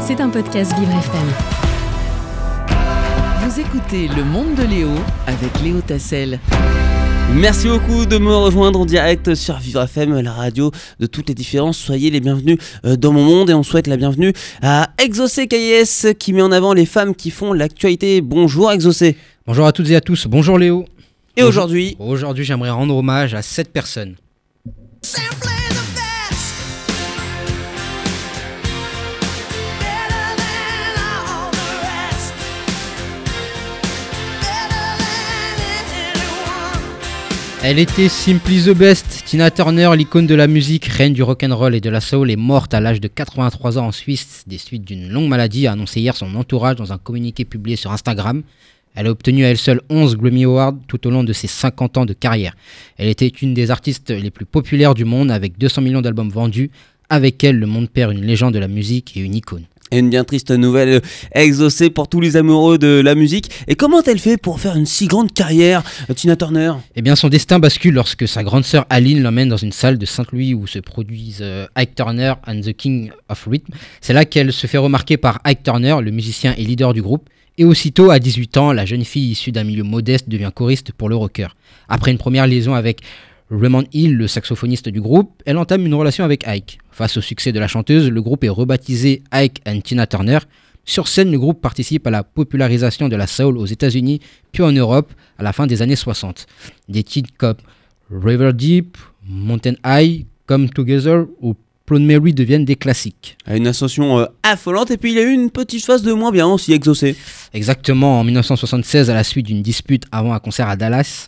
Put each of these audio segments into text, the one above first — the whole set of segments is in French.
C'est un podcast Vivre FM. Vous écoutez Le Monde de Léo avec Léo Tassel. Merci beaucoup de me rejoindre en direct sur Vivre FM, la radio de toutes les différences. Soyez les bienvenus euh, dans mon monde et on souhaite la bienvenue à Exaucé KIS qui met en avant les femmes qui font l'actualité. Bonjour Exaucé. Bonjour à toutes et à tous. Bonjour Léo. Et aujourd'hui Aujourd'hui, j'aimerais rendre hommage à cette personne. Elle était Simply the Best. Tina Turner, l'icône de la musique, reine du rock'n'roll et de la soul, est morte à l'âge de 83 ans en Suisse des suites d'une longue maladie, a annoncé hier son entourage dans un communiqué publié sur Instagram. Elle a obtenu à elle seule 11 Grammy Awards tout au long de ses 50 ans de carrière. Elle était une des artistes les plus populaires du monde avec 200 millions d'albums vendus. Avec elle, le monde perd une légende de la musique et une icône. Et une bien triste nouvelle exaucée pour tous les amoureux de la musique. Et comment elle fait pour faire une si grande carrière, euh, Tina Turner? Eh bien, son destin bascule lorsque sa grande sœur Aline l'emmène dans une salle de Saint-Louis où se produisent euh, Ike Turner and the King of Rhythm. C'est là qu'elle se fait remarquer par Ike Turner, le musicien et leader du groupe. Et aussitôt, à 18 ans, la jeune fille issue d'un milieu modeste devient choriste pour le rocker. Après une première liaison avec Raymond Hill, le saxophoniste du groupe, elle entame une relation avec Ike. Face au succès de la chanteuse, le groupe est rebaptisé Ike and Tina Turner. Sur scène, le groupe participe à la popularisation de la soul aux États-Unis puis en Europe à la fin des années 60. Des titres comme River Deep, Mountain High, Come Together ou Proud Mary deviennent des classiques. Une ascension euh, affolante et puis il y a eu une petite phase de moins bien aussi exaucée. Exactement, en 1976, à la suite d'une dispute avant un concert à Dallas,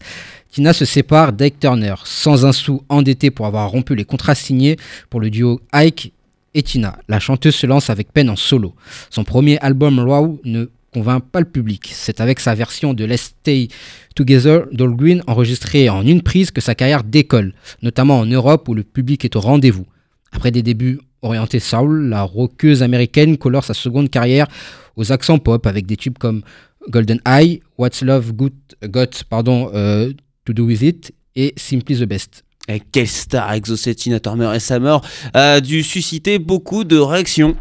Tina se sépare d'Ike Turner, sans un sou endetté pour avoir rompu les contrats signés pour le duo Ike et Tina. La chanteuse se lance avec peine en solo. Son premier album Raw ne convainc pas le public. C'est avec sa version de Let's Stay Together d'All Green enregistrée en une prise que sa carrière décolle, notamment en Europe où le public est au rendez-vous. Après des débuts orientés soul, la rockeuse américaine colore sa seconde carrière aux accents pop avec des tubes comme Golden Eye, What's Love Got pardon, euh, To Do With It et Simply the Best. Et quelle star exaucée Tina Turner et sa mort a dû susciter beaucoup de réactions.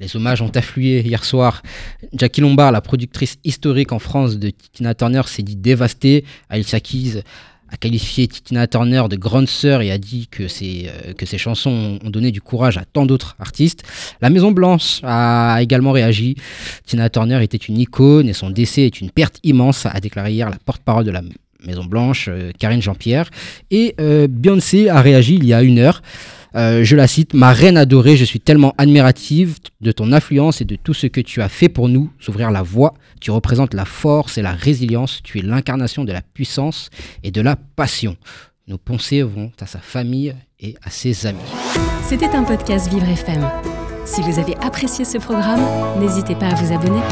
Les hommages ont afflué hier soir. Jackie Lombard, la productrice historique en France de Tina Turner, s'est dit dévastée. Alicia Keys a qualifié Tina Turner de grande sœur et a dit que ses, euh, que ses chansons ont donné du courage à tant d'autres artistes. La Maison Blanche a également réagi. Tina Turner était une icône et son décès est une perte immense, a déclaré hier la porte-parole de la Maison Blanche, euh, Karine Jean-Pierre. Et euh, Beyoncé a réagi il y a une heure. Euh, je la cite, Ma reine adorée, je suis tellement admirative de ton influence et de tout ce que tu as fait pour nous, s'ouvrir la voie. Tu représentes la force et la résilience. Tu es l'incarnation de la puissance et de la passion. Nos pensées vont à sa famille et à ses amis. C'était un podcast Vivre FM. Si vous avez apprécié ce programme, n'hésitez pas à vous abonner.